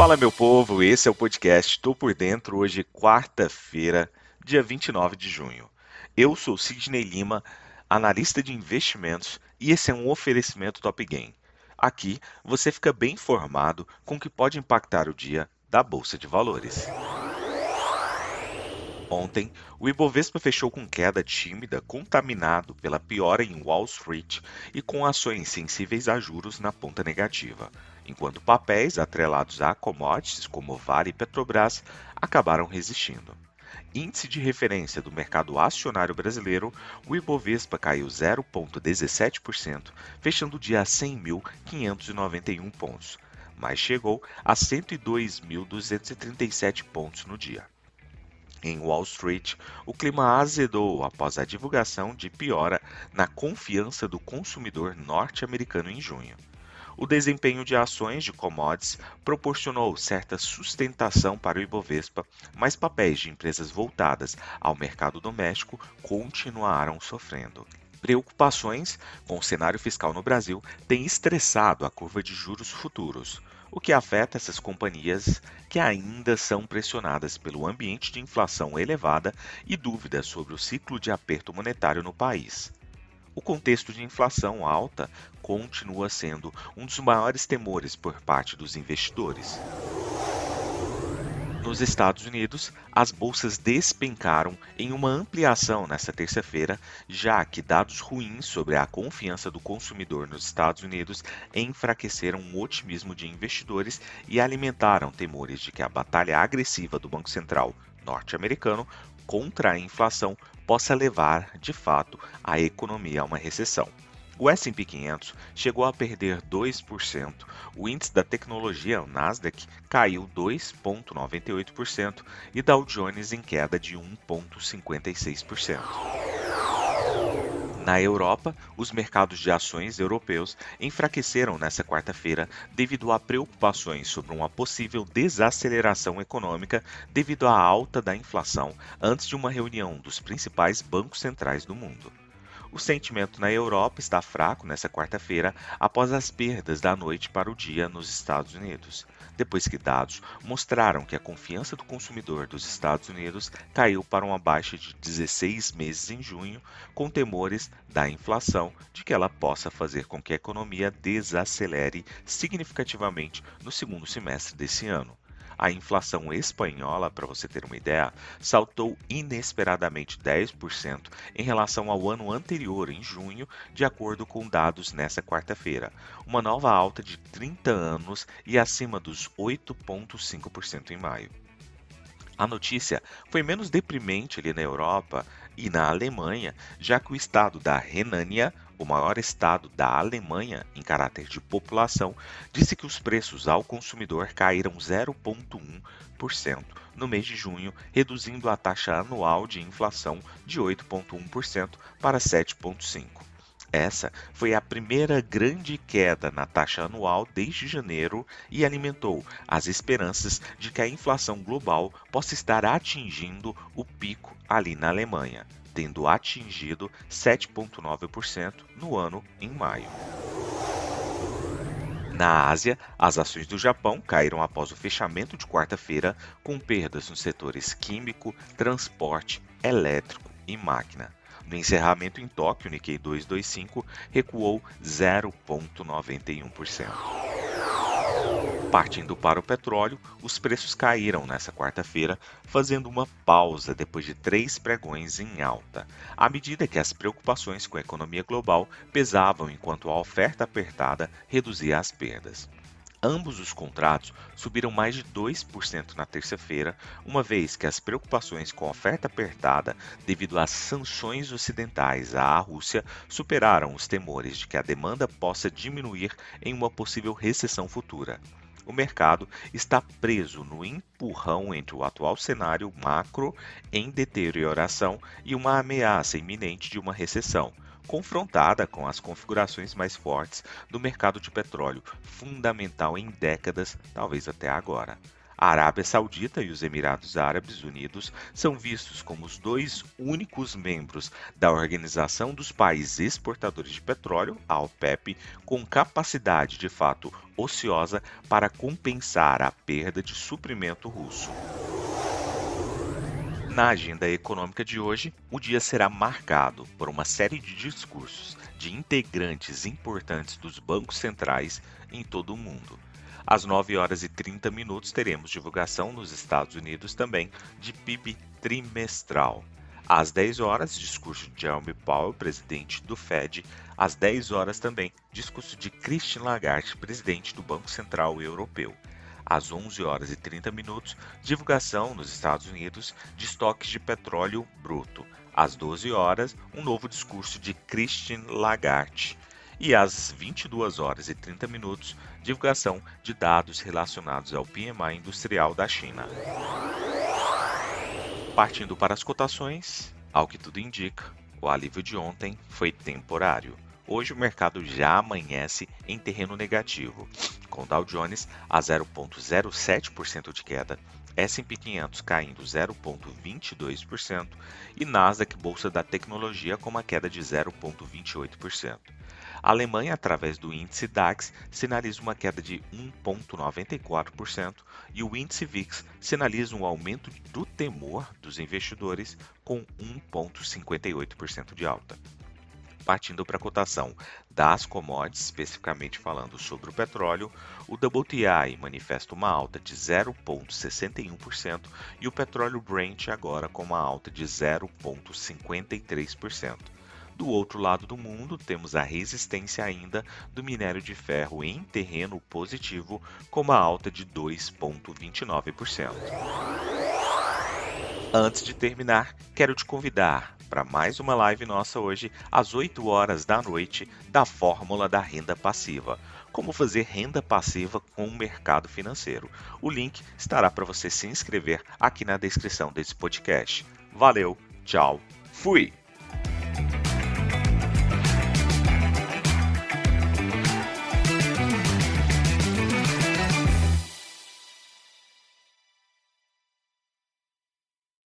Fala, meu povo, esse é o podcast Tô por Dentro, hoje, quarta-feira, dia 29 de junho. Eu sou Sidney Lima, analista de investimentos, e esse é um oferecimento Top Game. Aqui você fica bem informado com o que pode impactar o dia da Bolsa de Valores. Ontem, o Ibovespa fechou com queda tímida, contaminado pela piora em Wall Street e com ações sensíveis a juros na ponta negativa, enquanto papéis atrelados a commodities como Vale e Petrobras acabaram resistindo. Índice de referência do mercado acionário brasileiro, o Ibovespa caiu 0,17%, fechando o dia a 100.591 pontos, mas chegou a 102.237 pontos no dia. Em Wall Street, o clima azedou após a divulgação de piora na confiança do consumidor norte-americano em junho. O desempenho de ações de commodities proporcionou certa sustentação para o Ibovespa, mas papéis de empresas voltadas ao mercado doméstico continuaram sofrendo. Preocupações com o cenário fiscal no Brasil têm estressado a curva de juros futuros o que afeta essas companhias que ainda são pressionadas pelo ambiente de inflação elevada e dúvidas sobre o ciclo de aperto monetário no país. O contexto de inflação alta continua sendo um dos maiores temores por parte dos investidores. Nos Estados Unidos, as bolsas despencaram em uma ampliação nesta terça-feira, já que dados ruins sobre a confiança do consumidor nos Estados Unidos enfraqueceram o otimismo de investidores e alimentaram temores de que a batalha agressiva do Banco Central norte-americano contra a inflação possa levar, de fato, a economia a uma recessão. O S&P 500 chegou a perder 2%, o índice da tecnologia, o Nasdaq, caiu 2,98% e Dow Jones em queda de 1,56%. Na Europa, os mercados de ações europeus enfraqueceram nesta quarta-feira devido a preocupações sobre uma possível desaceleração econômica devido à alta da inflação antes de uma reunião dos principais bancos centrais do mundo. O sentimento na Europa está fraco nesta quarta-feira após as perdas da noite para o dia nos Estados Unidos, depois que dados mostraram que a confiança do consumidor dos Estados Unidos caiu para uma baixa de 16 meses em junho, com temores da inflação de que ela possa fazer com que a economia desacelere significativamente no segundo semestre desse ano. A inflação espanhola, para você ter uma ideia, saltou inesperadamente 10% em relação ao ano anterior, em junho, de acordo com dados nesta quarta-feira, uma nova alta de 30 anos e acima dos 8,5% em maio. A notícia foi menos deprimente ali na Europa e na Alemanha, já que o estado da Renânia, o maior estado da Alemanha em caráter de população, disse que os preços ao consumidor caíram 0,1% no mês de junho, reduzindo a taxa anual de inflação de 8,1% para 7,5%. Essa foi a primeira grande queda na taxa anual desde janeiro e alimentou as esperanças de que a inflação global possa estar atingindo o pico ali na Alemanha, tendo atingido 7,9% no ano em maio. Na Ásia, as ações do Japão caíram após o fechamento de quarta-feira, com perdas nos setores químico, transporte, elétrico e máquina. No encerramento em Tóquio, o Nikkei 225 recuou 0,91%. Partindo para o petróleo, os preços caíram nesta quarta-feira, fazendo uma pausa depois de três pregões em alta, à medida que as preocupações com a economia global pesavam enquanto a oferta apertada reduzia as perdas. Ambos os contratos subiram mais de 2% na terça-feira, uma vez que as preocupações com a oferta apertada devido às sanções ocidentais à Rússia superaram os temores de que a demanda possa diminuir em uma possível recessão futura. O mercado está preso no empurrão entre o atual cenário macro em deterioração e uma ameaça iminente de uma recessão confrontada com as configurações mais fortes do mercado de petróleo, fundamental em décadas, talvez até agora. A Arábia Saudita e os Emirados Árabes Unidos são vistos como os dois únicos membros da Organização dos Países Exportadores de Petróleo, a OPEP, com capacidade de fato ociosa para compensar a perda de suprimento russo. Na agenda econômica de hoje, o dia será marcado por uma série de discursos de integrantes importantes dos bancos centrais em todo o mundo. Às 9 horas e 30 minutos teremos divulgação nos Estados Unidos também de PIB trimestral. Às 10 horas, discurso de Jerome Powell, presidente do Fed. Às 10 horas também, discurso de Christine Lagarde, presidente do Banco Central Europeu. Às 11 horas e 30 minutos, divulgação nos Estados Unidos de estoques de petróleo bruto. Às 12 horas, um novo discurso de Christine Lagarde e às 22 horas e 30 minutos, divulgação de dados relacionados ao PMI industrial da China. Partindo para as cotações, ao que tudo indica, o alívio de ontem foi temporário. Hoje o mercado já amanhece em terreno negativo, com Dow Jones a 0,07% de queda, S&P 500 caindo 0,22% e Nasdaq Bolsa da Tecnologia com uma queda de 0,28%. A Alemanha, através do índice DAX, sinaliza uma queda de 1,94% e o índice VIX sinaliza um aumento do temor dos investidores com 1,58% de alta. Partindo para a cotação das commodities, especificamente falando sobre o petróleo, o WTI manifesta uma alta de 0,61% e o petróleo Brent agora com uma alta de 0,53%. Do outro lado do mundo, temos a resistência ainda do minério de ferro em terreno positivo, com uma alta de 2,29%. Antes de terminar, quero te convidar para mais uma live nossa hoje, às 8 horas da noite, da Fórmula da Renda Passiva. Como fazer renda passiva com o mercado financeiro. O link estará para você se inscrever aqui na descrição desse podcast. Valeu, tchau, fui!